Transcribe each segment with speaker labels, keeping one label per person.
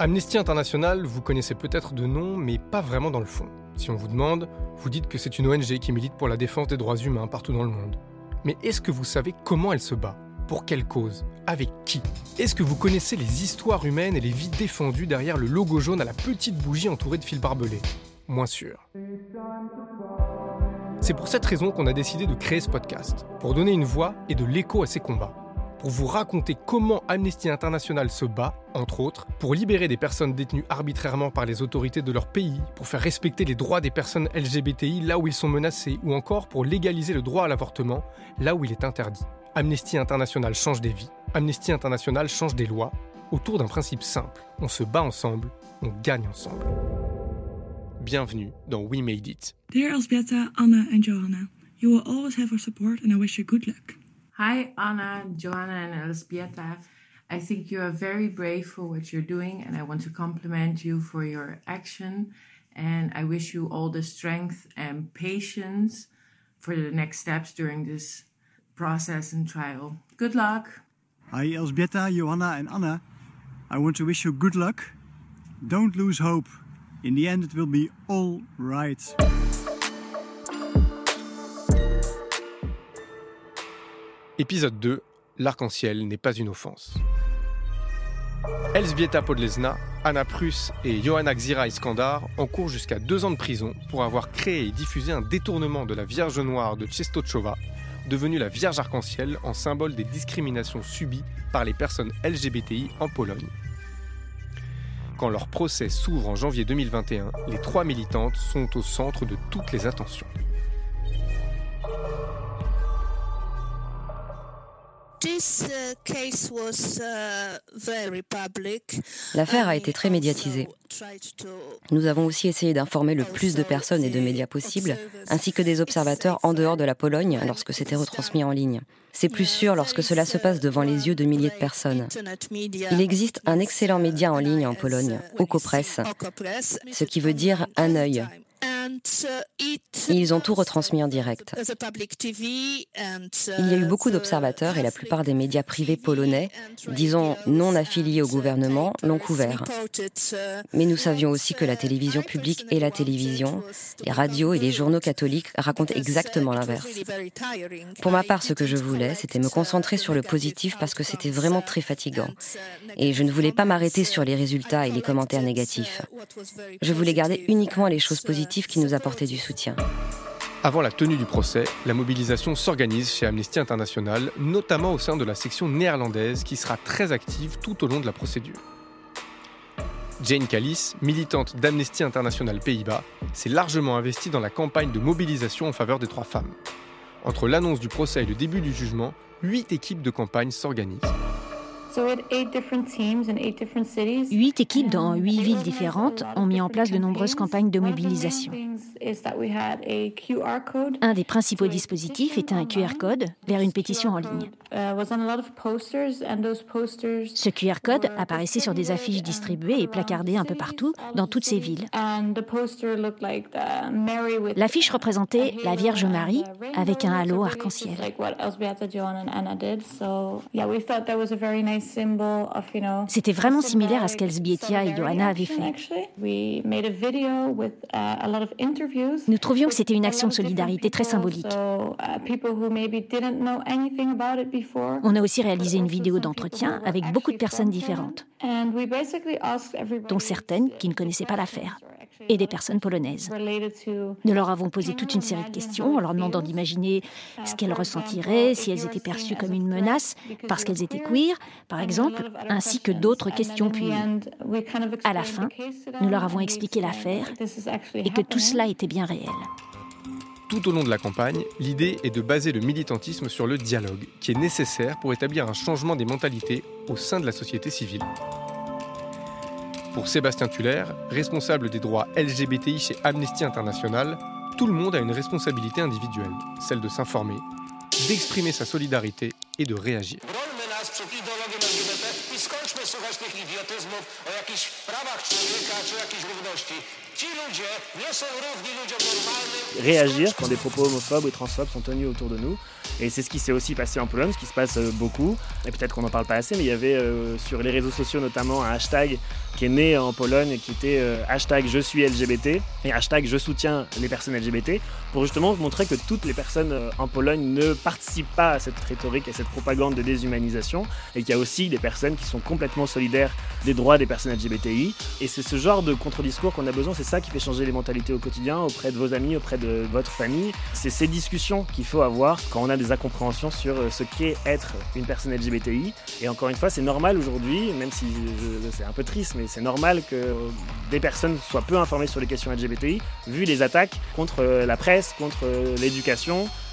Speaker 1: Amnesty International, vous connaissez peut-être de nom, mais pas vraiment dans le fond. Si on vous demande, vous dites que c'est une ONG qui milite pour la défense des droits humains partout dans le monde. Mais est-ce que vous savez comment elle se bat? Pour quelle cause? Avec qui? Est-ce que vous connaissez les histoires humaines et les vies défendues derrière le logo jaune à la petite bougie entourée de fils barbelés? Moins sûr. C'est pour cette raison qu'on a décidé de créer ce podcast, pour donner une voix et de l'écho à ces combats pour vous raconter comment Amnesty International se bat, entre autres, pour libérer des personnes détenues arbitrairement par les autorités de leur pays, pour faire respecter les droits des personnes LGBTI là où ils sont menacés, ou encore pour légaliser le droit à l'avortement là où il est interdit. Amnesty International change des vies, Amnesty International change des lois, autour d'un principe simple. On se bat ensemble, on gagne ensemble. Bienvenue dans We Made It.
Speaker 2: Dear Elzbieta, Anna and Johanna, you will always have our support and I wish you good luck.
Speaker 3: Hi, Anna, Joanna, and Elzbieta. I think you are very brave for what you're doing, and I want to compliment you for your action. And I wish you all the strength and patience for the next steps during this process and trial. Good luck.
Speaker 4: Hi, Elzbieta, Johanna, and Anna. I want to wish you good luck. Don't lose hope. In the end, it will be all right.
Speaker 1: Épisode 2 L'arc-en-ciel n'est pas une offense. Elzbieta Podlesna, Anna Prus et Johanna Xira Iskandar encourent jusqu'à deux ans de prison pour avoir créé et diffusé un détournement de la Vierge Noire de Czestochowa, devenue la Vierge Arc-en-Ciel en symbole des discriminations subies par les personnes LGBTI en Pologne. Quand leur procès s'ouvre en janvier 2021, les trois militantes sont au centre de toutes les attentions.
Speaker 5: L'affaire a été très médiatisée. Nous avons aussi essayé d'informer le plus de personnes et de médias possibles, ainsi que des observateurs en dehors de la Pologne lorsque c'était retransmis en ligne. C'est plus sûr lorsque cela se passe devant les yeux de milliers de personnes. Il existe un excellent média en ligne en Pologne, Okopress, ce qui veut dire un œil, ils ont tout retransmis en direct. Il y a eu beaucoup d'observateurs et la plupart des médias privés polonais, disons non affiliés au gouvernement, l'ont couvert. Mais nous savions aussi que la télévision publique et la télévision, les radios et les journaux catholiques racontent exactement l'inverse. Pour ma part, ce que je voulais, c'était me concentrer sur le positif parce que c'était vraiment très fatigant. Et je ne voulais pas m'arrêter sur les résultats et les commentaires négatifs. Je voulais garder uniquement les choses positives qui nous apportaient du soutien.
Speaker 1: Avant la tenue du procès, la mobilisation s'organise chez Amnesty International, notamment au sein de la section néerlandaise qui sera très active tout au long de la procédure. Jane Callis, militante d'Amnesty International Pays-Bas, s'est largement investie dans la campagne de mobilisation en faveur des trois femmes. Entre l'annonce du procès et le début du jugement, huit équipes de campagne s'organisent.
Speaker 6: Huit équipes dans huit villes différentes ont mis en place de nombreuses campagnes de mobilisation. Un des principaux dispositifs était un QR code vers une pétition en ligne. Uh, Ce QR code apparaissait sur des affiches distribuées et placardées un peu partout dans toutes ces villes. L'affiche représentait la Vierge Marie avec un halo arc-en-ciel. C'était vraiment similaire à ce qu'Elsbietia et Johanna avaient fait. Nous trouvions que c'était une action de solidarité très symbolique. On a aussi réalisé une vidéo d'entretien avec beaucoup de personnes différentes, dont certaines qui ne connaissaient pas l'affaire et des personnes polonaises. Nous leur avons posé toute une série de questions en leur demandant d'imaginer ce qu'elles ressentiraient si elles étaient perçues comme une menace parce qu'elles étaient queer, par exemple, ainsi que d'autres questions. Puis, à la fin, nous leur avons expliqué l'affaire et que tout cela était bien réel.
Speaker 1: Tout au long de la campagne, l'idée est de baser le militantisme sur le dialogue, qui est nécessaire pour établir un changement des mentalités au sein de la société civile. Pour Sébastien Tuller, responsable des droits LGBTI chez Amnesty International, tout le monde a une responsabilité individuelle, celle de s'informer, d'exprimer sa solidarité et de réagir.
Speaker 7: Réagir quand des propos homophobes ou transphobes sont tenus autour de nous. Et c'est ce qui s'est aussi passé en Pologne, ce qui se passe euh, beaucoup. Et peut-être qu'on n'en parle pas assez, mais il y avait euh, sur les réseaux sociaux notamment un hashtag qui est né en Pologne et qui était euh, hashtag je suis LGBT et hashtag je soutiens les personnes LGBT pour justement montrer que toutes les personnes en Pologne ne participent pas à cette rhétorique et cette propagande de déshumanisation et qu'il y a aussi des personnes qui sont complètement solidaires des droits des personnes LGBTI. Et c'est ce genre de contre-discours qu'on a besoin, c'est ça qui fait changer les mentalités au quotidien auprès de vos amis, auprès de votre famille. C'est ces discussions qu'il faut avoir quand on a des incompréhensions sur euh, ce qu'est être une personne LGBTI. Et encore une fois, c'est normal aujourd'hui, même si c'est un peu triste, mais c'est normal que des personnes soient peu informées sur les questions LGBTI, vu les attaques contre euh, la presse, contre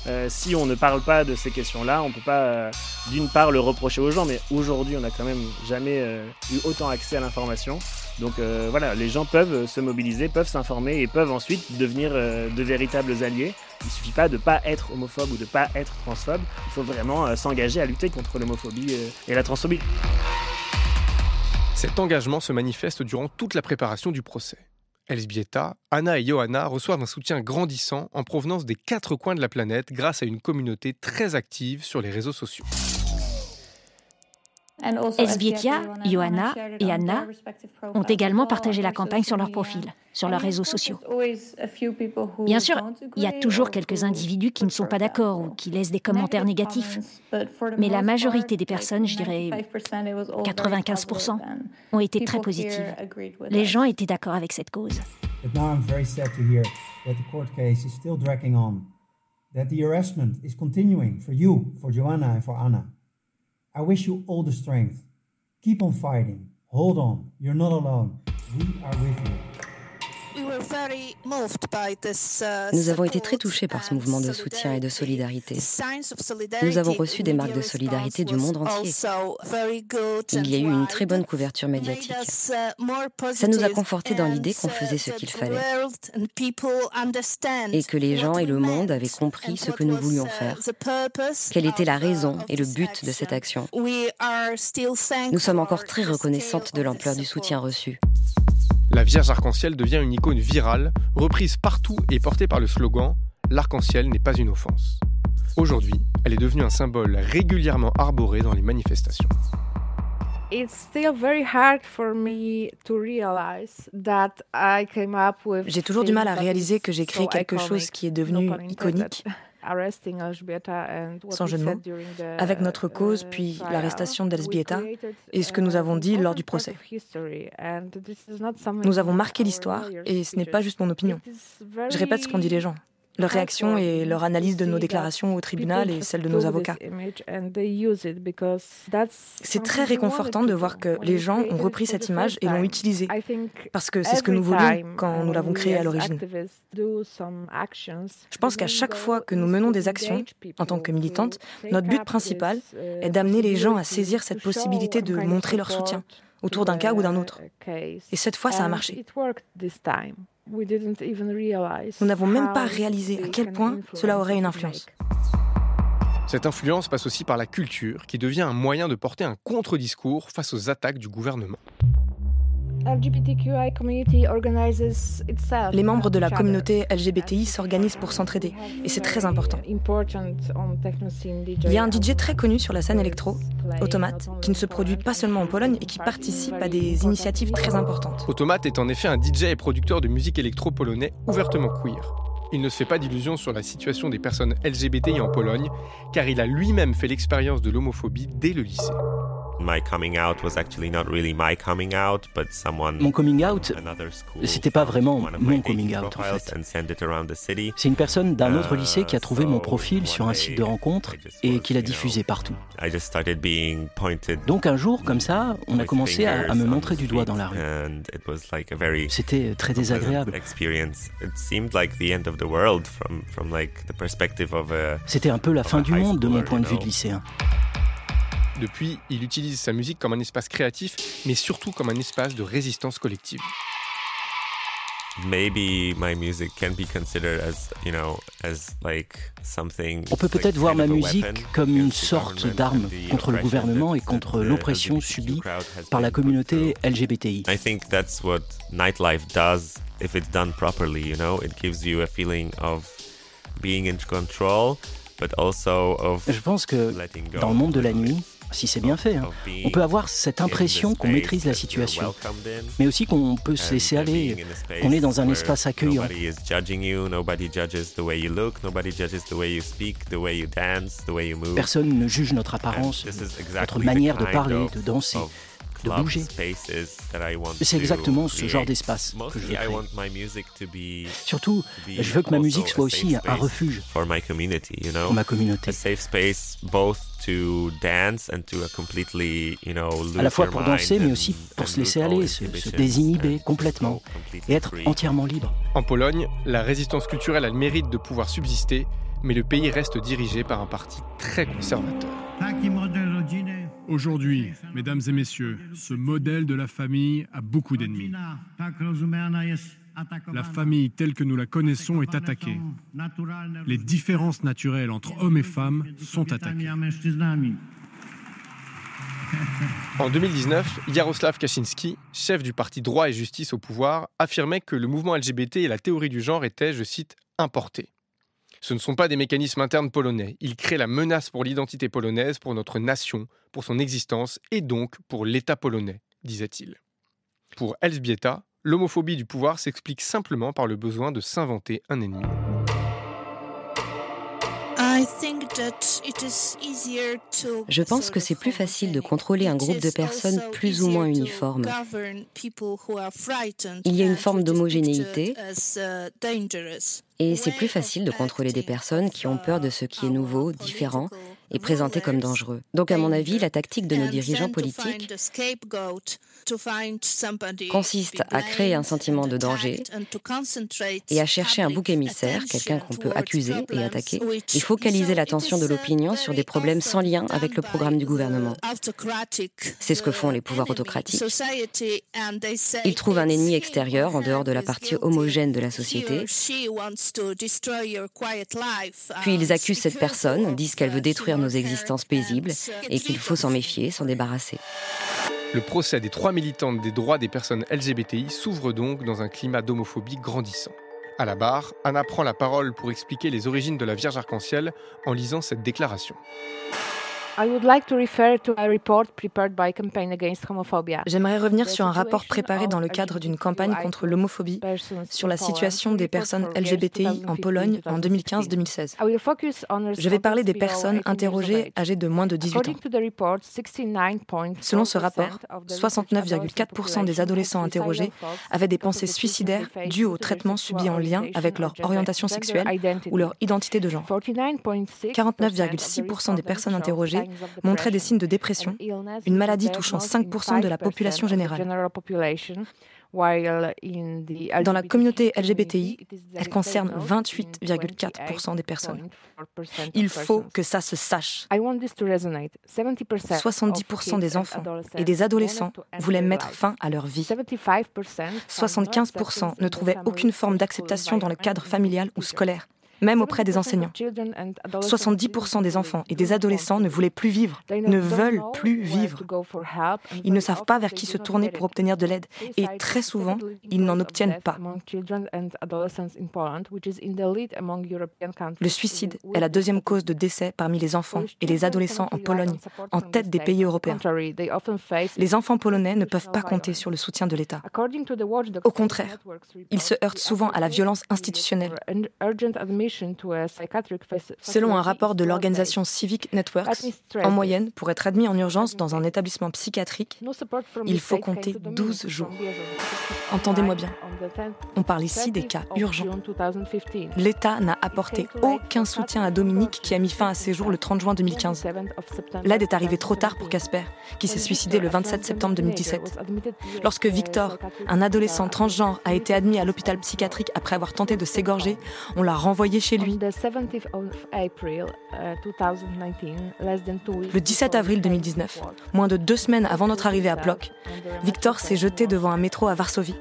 Speaker 7: euh, si on ne parle pas de ces questions-là, on ne peut pas, d'une part, le reprocher aux gens, mais aujourd'hui, on n'a quand même jamais eu autant accès à l'information. Donc voilà, les gens peuvent se mobiliser, peuvent s'informer et peuvent ensuite devenir de véritables alliés. Il ne suffit pas de ne pas être homophobe ou de ne pas être transphobe. Il faut vraiment euh, s'engager à lutter contre l'homophobie euh, et la transphobie.
Speaker 1: Cet engagement se manifeste durant toute la préparation du procès. Elsbieta, Anna et Johanna reçoivent un soutien grandissant en provenance des quatre coins de la planète grâce à une communauté très active sur les réseaux sociaux.
Speaker 6: Esbietia, Johanna et Anna ont également partagé la campagne sur leur profil, sur leurs réseaux sociaux. Bien sûr, il y a toujours quelques individus qui ne sont pas d'accord ou qui laissent des commentaires négatifs, mais la majorité des personnes, je dirais 95%, ont été très positives. Les gens étaient d'accord avec cette cause. That the harassment is continuing for you, for Joanna and for Anna. I wish you all the strength. Keep on fighting. Hold on. You're not alone. We are with you.
Speaker 5: Nous avons été très touchés par ce mouvement de soutien et de solidarité. Nous avons reçu des marques de solidarité du monde entier. Il y a eu une très bonne couverture médiatique. Ça nous a confortés dans l'idée qu'on faisait ce qu'il fallait et que les gens et le monde avaient compris ce que nous voulions faire, quelle était la raison et le but de cette action? Nous sommes encore très reconnaissantes de l'ampleur du soutien reçu.
Speaker 1: La Vierge arc-en-ciel devient une icône virale, reprise partout et portée par le slogan L'arc-en-ciel n'est pas une offense. Aujourd'hui, elle est devenue un symbole régulièrement arboré dans les manifestations. J'ai
Speaker 8: toujours du mal à réaliser que j'ai créé quelque chose qui est devenu iconique sans jeu de mots, avec notre cause, uh, puis l'arrestation d'Elsbieta et ce que nous avons dit lors du procès. Nous avons marqué l'histoire et ce n'est pas juste mon opinion. Je répète ce qu'ont dit les gens leur réaction et leur analyse de nos déclarations au tribunal et celle de nos avocats. C'est très réconfortant de voir que les gens ont repris cette image et l'ont utilisée, parce que c'est ce que nous voulions quand nous l'avons créée à l'origine. Je pense qu'à chaque fois que nous menons des actions, en tant que militantes, notre but principal est d'amener les gens à saisir cette possibilité de montrer leur soutien autour d'un cas ou d'un autre. Et cette fois, ça a marché. Nous n'avons même pas réalisé à quel point cela aurait une influence.
Speaker 1: Cette influence passe aussi par la culture, qui devient un moyen de porter un contre-discours face aux attaques du gouvernement.
Speaker 8: Les membres de la communauté LGBTI s'organisent pour s'entraider, et c'est très important. Il y a un DJ très connu sur la scène électro, Automate, qui ne se produit pas seulement en Pologne et qui participe à des initiatives très importantes.
Speaker 1: Automate est en effet un DJ et producteur de musique électro polonais ouvertement queer. Il ne se fait pas d'illusions sur la situation des personnes LGBTI en Pologne, car il a lui-même fait l'expérience de l'homophobie dès le lycée.
Speaker 9: Mon coming out, c'était pas vraiment mon coming out en fait. C'est une personne d'un autre lycée qui a trouvé mon profil sur un site de rencontre et qui l'a diffusé partout. Donc un jour, comme ça, on a commencé à, me montrer du doigt dans la rue. C'était très désagréable. C'était un peu la fin du monde de mon point de vue de lycéen.
Speaker 1: Depuis, il utilise sa musique comme un espace créatif, mais surtout comme un espace de résistance collective.
Speaker 9: On
Speaker 10: peut peut-être voir ma musique comme une sorte d'arme contre le gouvernement et contre l'oppression subie par la communauté LGBTI.
Speaker 11: if it's done properly, you know, it gives you a feeling of being in control, but also of
Speaker 10: Je pense que dans le monde de la nuit, si c'est bien fait, hein, on peut avoir cette impression qu'on maîtrise la situation, mais aussi qu'on peut se laisser aller, qu'on est dans un espace accueillant. Personne ne juge notre apparence, notre manière de parler, de danser de bouger. C'est exactement ce genre d'espace que je veux créer. Surtout, je veux que ma musique soit aussi un refuge pour ma communauté. À la fois pour danser, mais aussi pour se laisser aller, se, se désinhiber complètement et être entièrement libre.
Speaker 1: En Pologne, la résistance culturelle a le mérite de pouvoir subsister, mais le pays reste dirigé par un parti très conservateur.
Speaker 12: Aujourd'hui, mesdames et messieurs, ce modèle de la famille a beaucoup d'ennemis. La famille telle que nous la connaissons est attaquée. Les différences naturelles entre hommes et femmes sont attaquées.
Speaker 1: En 2019, Jaroslav Kaczynski, chef du parti Droit et Justice au pouvoir, affirmait que le mouvement LGBT et la théorie du genre étaient, je cite, importés. Ce ne sont pas des mécanismes internes polonais. Ils créent la menace pour l'identité polonaise, pour notre nation, pour son existence et donc pour l'État polonais, disait-il. Pour Elżbieta, l'homophobie du pouvoir s'explique simplement par le besoin de s'inventer un ennemi.
Speaker 5: Je pense que c'est plus facile de contrôler un groupe de personnes plus ou moins uniformes. Il y a une forme d'homogénéité et c'est plus facile de contrôler des personnes qui ont peur de ce qui est nouveau, différent et présenté comme dangereux. Donc à mon avis, la tactique de nos dirigeants politiques consiste à créer un sentiment de danger et à chercher un bouc émissaire, quelqu'un qu'on peut accuser et attaquer, et focaliser l'attention de l'opinion sur des problèmes sans lien avec le programme du gouvernement. C'est ce que font les pouvoirs autocratiques. Ils trouvent un ennemi extérieur en dehors de la partie homogène de la société, puis ils accusent cette personne, disent qu'elle veut détruire nos existences paisibles et qu'il faut s'en méfier, s'en débarrasser.
Speaker 1: Le procès des trois militantes des droits des personnes LGBTI s'ouvre donc dans un climat d'homophobie grandissant. À la barre, Anna prend la parole pour expliquer les origines de la Vierge arc-en-ciel en lisant cette déclaration.
Speaker 8: J'aimerais revenir sur un rapport préparé dans le cadre d'une campagne contre l'homophobie sur la situation des personnes LGBTI en Pologne en 2015-2016. Je vais parler des personnes interrogées âgées de moins de 18 ans. Selon ce rapport, 69,4% des adolescents interrogés avaient des pensées suicidaires dues aux traitements subis en lien avec leur orientation sexuelle ou leur identité de genre. 49,6% des personnes interrogées montrait des signes de dépression, une maladie touchant 5% de la population générale. Dans la communauté LGBTI, elle concerne 28,4% des personnes. Il faut que ça se sache. 70% des enfants et des adolescents voulaient mettre fin à leur vie. 75% ne trouvaient aucune forme d'acceptation dans le cadre familial ou scolaire même auprès des enseignants. 70% des enfants et des adolescents ne voulaient plus vivre, ne veulent plus vivre. Ils ne savent pas vers qui se tourner pour obtenir de l'aide et très souvent, ils n'en obtiennent pas. Le suicide est la deuxième cause de décès parmi les enfants et les adolescents en Pologne, en tête des pays européens. Les enfants polonais ne peuvent pas compter sur le soutien de l'État. Au contraire, ils se heurtent souvent à la violence institutionnelle. Selon un rapport de l'organisation Civic Networks, en moyenne, pour être admis en urgence dans un établissement psychiatrique, il faut compter 12 jours. Entendez-moi bien, on parle ici des cas urgents. L'État n'a apporté aucun soutien à Dominique qui a mis fin à ses jours le 30 juin 2015. L'aide est arrivée trop tard pour Casper, qui s'est suicidé le 27 septembre 2017. Lorsque Victor, un adolescent transgenre, a été admis à l'hôpital psychiatrique après avoir tenté de s'égorger, on l'a renvoyé chez lui. Le 17 avril 2019, moins de deux semaines avant notre arrivée à Plock, Victor s'est jeté devant un métro à Varsovie.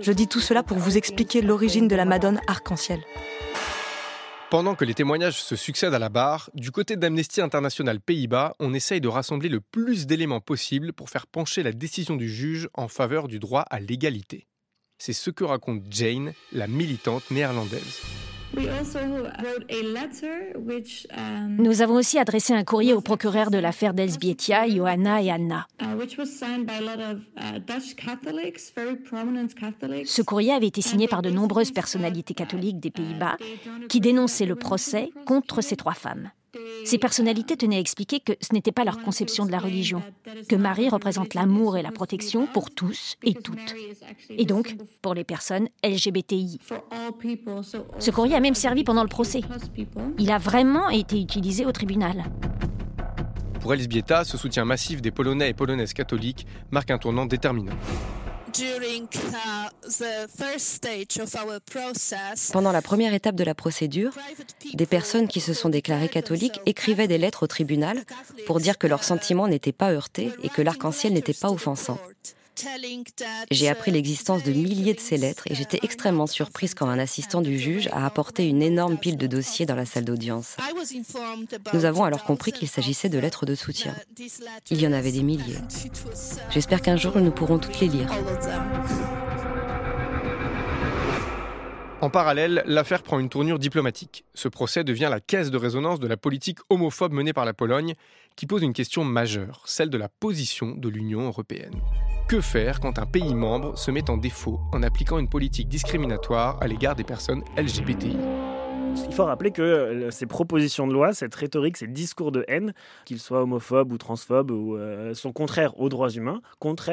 Speaker 8: Je dis tout cela pour vous expliquer l'origine de la Madone arc-en-ciel.
Speaker 1: Pendant que les témoignages se succèdent à la barre, du côté d'Amnesty International Pays-Bas, on essaye de rassembler le plus d'éléments possible pour faire pencher la décision du juge en faveur du droit à l'égalité. C'est ce que raconte Jane, la militante néerlandaise.
Speaker 6: Um, Nous avons aussi adressé un courrier au procureur de l'affaire d'Elsbietia, Johanna et Anna. Uh, uh, Ce courrier avait été signé par de nombreuses personnalités catholiques des Pays-Bas qui dénonçaient le procès contre ces trois femmes. Ces personnalités tenaient à expliquer que ce n'était pas leur conception de la religion, que Marie représente l'amour et la protection pour tous et toutes, et donc pour les personnes LGBTI. Ce courrier a même servi pendant le procès. Il a vraiment été utilisé au tribunal.
Speaker 1: Pour Elżbieta, ce soutien massif des Polonais et Polonaises catholiques marque un tournant déterminant.
Speaker 5: Pendant la première étape de la procédure, des personnes qui se sont déclarées catholiques écrivaient des lettres au tribunal pour dire que leurs sentiments n'étaient pas heurtés et que l'arc-en-ciel n'était pas offensant. J'ai appris l'existence de milliers de ces lettres et j'étais extrêmement surprise quand un assistant du juge a apporté une énorme pile de dossiers dans la salle d'audience. Nous avons alors compris qu'il s'agissait de lettres de soutien. Il y en avait des milliers. J'espère qu'un jour nous pourrons toutes les lire.
Speaker 1: En parallèle, l'affaire prend une tournure diplomatique. Ce procès devient la caisse de résonance de la politique homophobe menée par la Pologne, qui pose une question majeure, celle de la position de l'Union européenne. Que faire quand un pays membre se met en défaut en appliquant une politique discriminatoire à l'égard des personnes LGBTI
Speaker 7: il faut rappeler que euh, ces propositions de loi, cette rhétorique, ces discours de haine, qu'ils soient homophobes ou transphobes, ou, euh, sont contraires aux droits humains.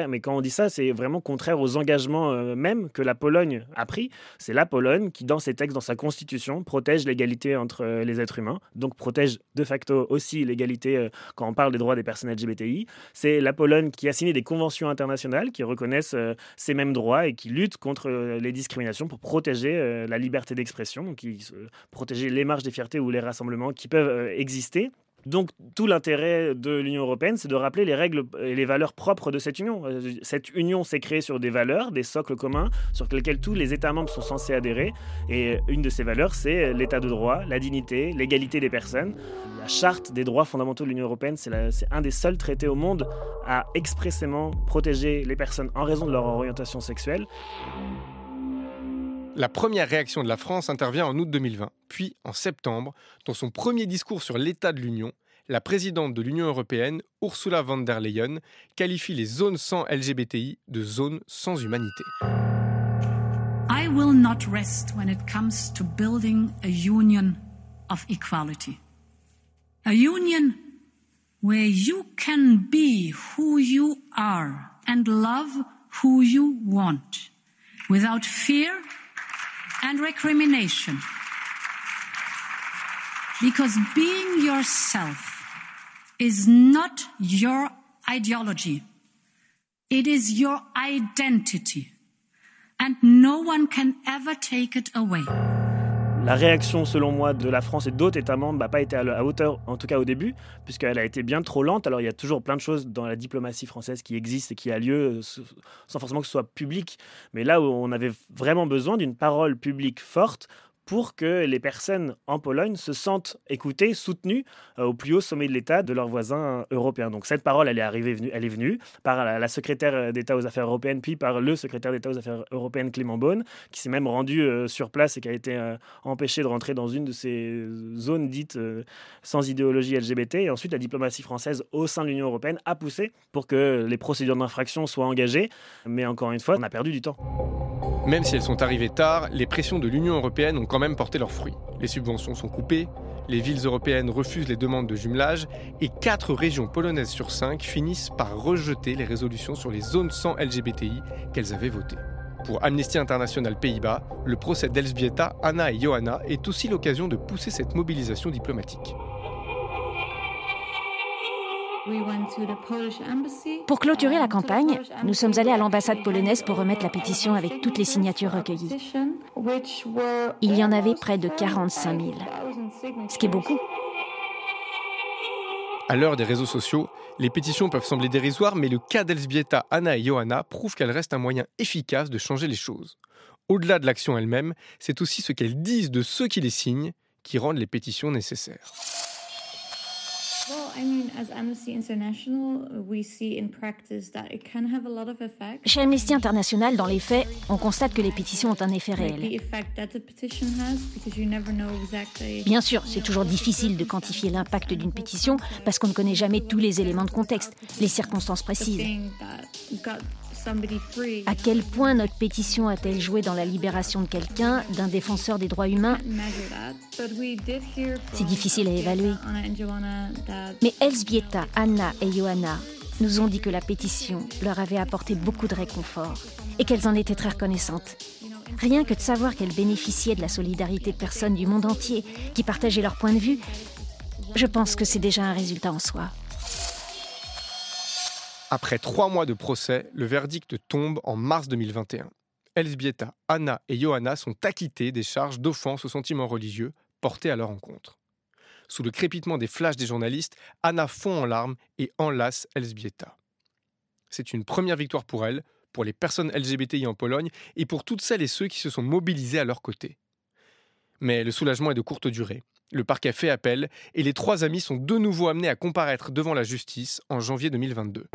Speaker 7: Mais quand on dit ça, c'est vraiment contraire aux engagements euh, même que la Pologne a pris. C'est la Pologne qui, dans ses textes, dans sa constitution, protège l'égalité entre les êtres humains, donc protège de facto aussi l'égalité quand on parle des droits des personnes LGBTI. C'est la Pologne qui a signé des conventions internationales qui reconnaissent ces mêmes droits et qui luttent contre les discriminations pour protéger la liberté d'expression, protéger les marges des fiertés ou les rassemblements qui peuvent euh, exister. Donc tout l'intérêt de l'Union européenne, c'est de rappeler les règles et les valeurs propres de cette union. Euh, cette union s'est créée sur des valeurs, des socles communs, sur lesquels tous les États membres sont censés adhérer. Et une de ces valeurs, c'est l'état de droit, la dignité, l'égalité des personnes. La charte des droits fondamentaux de l'Union européenne, c'est un des seuls traités au monde à expressément protéger les personnes en raison de leur orientation sexuelle.
Speaker 1: La première réaction de la France intervient en août 2020, puis en septembre, dans son premier discours sur l'état de l'Union, la présidente de l'Union européenne, Ursula von der Leyen, qualifie les zones sans LGBTI de zones sans humanité.
Speaker 13: I will not rest when it comes to building a union of equality. Union where you can be who you are and love who you want without fear and recrimination. Because being yourself is not your ideology, it is your identity, and no one can ever take it away.
Speaker 7: La réaction, selon moi, de la France et d'autres États membres n'a pas été à la hauteur, en tout cas au début, puisqu'elle a été bien trop lente. Alors il y a toujours plein de choses dans la diplomatie française qui existent et qui a lieu sans forcément que ce soit public. Mais là où on avait vraiment besoin d'une parole publique forte, pour que les personnes en Pologne se sentent écoutées, soutenues euh, au plus haut sommet de l'État de leurs voisins européens. Donc cette parole, elle est arrivée, elle est venue par la, secrétaire d'État aux Affaires européennes, puis par le secrétaire d'État aux Affaires européennes Clément Beaune, qui s'est même rendu euh, sur place et qui a été euh, empêché de rentrer dans une de ces zones dites sans idéologie LGBT. Et ensuite, la diplomatie française au sein de l'Union européenne a poussé pour que les procédures d'infraction soient engagées. Mais encore une fois, on a perdu du temps.
Speaker 1: Même si elles sont arrivées tard, les pressions de l'Union européenne ont quand même porté leurs fruits. Les subventions sont coupées, les villes européennes refusent les demandes de jumelage et 4 régions polonaises sur 5 finissent par rejeter les résolutions sur les zones sans LGBTI qu'elles avaient votées. Pour Amnesty International Pays-Bas, le procès d'Elsbieta, Anna et Johanna est aussi l'occasion de pousser cette mobilisation diplomatique.
Speaker 6: Pour clôturer la campagne, nous sommes allés à l'ambassade polonaise pour remettre la pétition avec toutes les signatures recueillies. Il y en avait près de 45 000, ce qui est beaucoup.
Speaker 1: À l'heure des réseaux sociaux, les pétitions peuvent sembler dérisoires, mais le cas d'Elsbieta, Anna et Johanna prouve qu'elles restent un moyen efficace de changer les choses. Au-delà de l'action elle-même, c'est aussi ce qu'elles disent de ceux qui les signent qui rendent les pétitions nécessaires.
Speaker 6: Chez Amnesty International, dans les faits, on constate que les pétitions ont un effet réel. Bien sûr, c'est toujours difficile de quantifier l'impact d'une pétition parce qu'on ne connaît jamais tous les éléments de contexte, les circonstances précises. À quel point notre pétition a-t-elle joué dans la libération de quelqu'un, d'un défenseur des droits humains? C'est difficile à évaluer. Mais Elsbieta, Anna et Johanna nous ont dit que la pétition leur avait apporté beaucoup de réconfort et qu'elles en étaient très reconnaissantes. Rien que de savoir qu'elles bénéficiaient de la solidarité de personnes du monde entier qui partageaient leur point de vue, je pense que c'est déjà un résultat en soi.
Speaker 1: Après trois mois de procès, le verdict tombe en mars 2021. Elsbieta, Anna et Johanna sont acquittées des charges d'offense aux sentiments religieux portées à leur encontre. Sous le crépitement des flashs des journalistes, Anna fond en larmes et enlace Elsbieta. C'est une première victoire pour elle, pour les personnes LGBTI en Pologne et pour toutes celles et ceux qui se sont mobilisés à leur côté. Mais le soulagement est de courte durée. Le parquet fait appel et les trois amis sont de nouveau amenés à comparaître devant la justice en janvier 2022.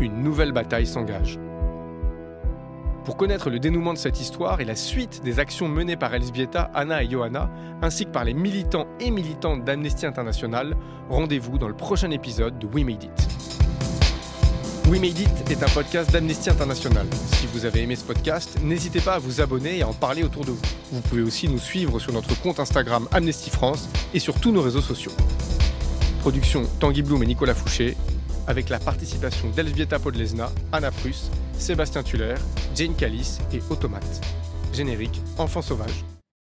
Speaker 1: Une nouvelle bataille s'engage. Pour connaître le dénouement de cette histoire et la suite des actions menées par Elsbieta, Anna et Johanna, ainsi que par les militants et militantes d'Amnesty International, rendez-vous dans le prochain épisode de We Made It. We Made It est un podcast d'Amnesty International. Si vous avez aimé ce podcast, n'hésitez pas à vous abonner et à en parler autour de vous. Vous pouvez aussi nous suivre sur notre compte Instagram Amnesty France et sur tous nos réseaux sociaux. Production Tanguy Bloom et Nicolas Fouché avec la participation d'Elzbieta Podlesna, Anna Pruss, Sébastien Tuller, Jane Callis et Automate. Générique Enfants sauvages.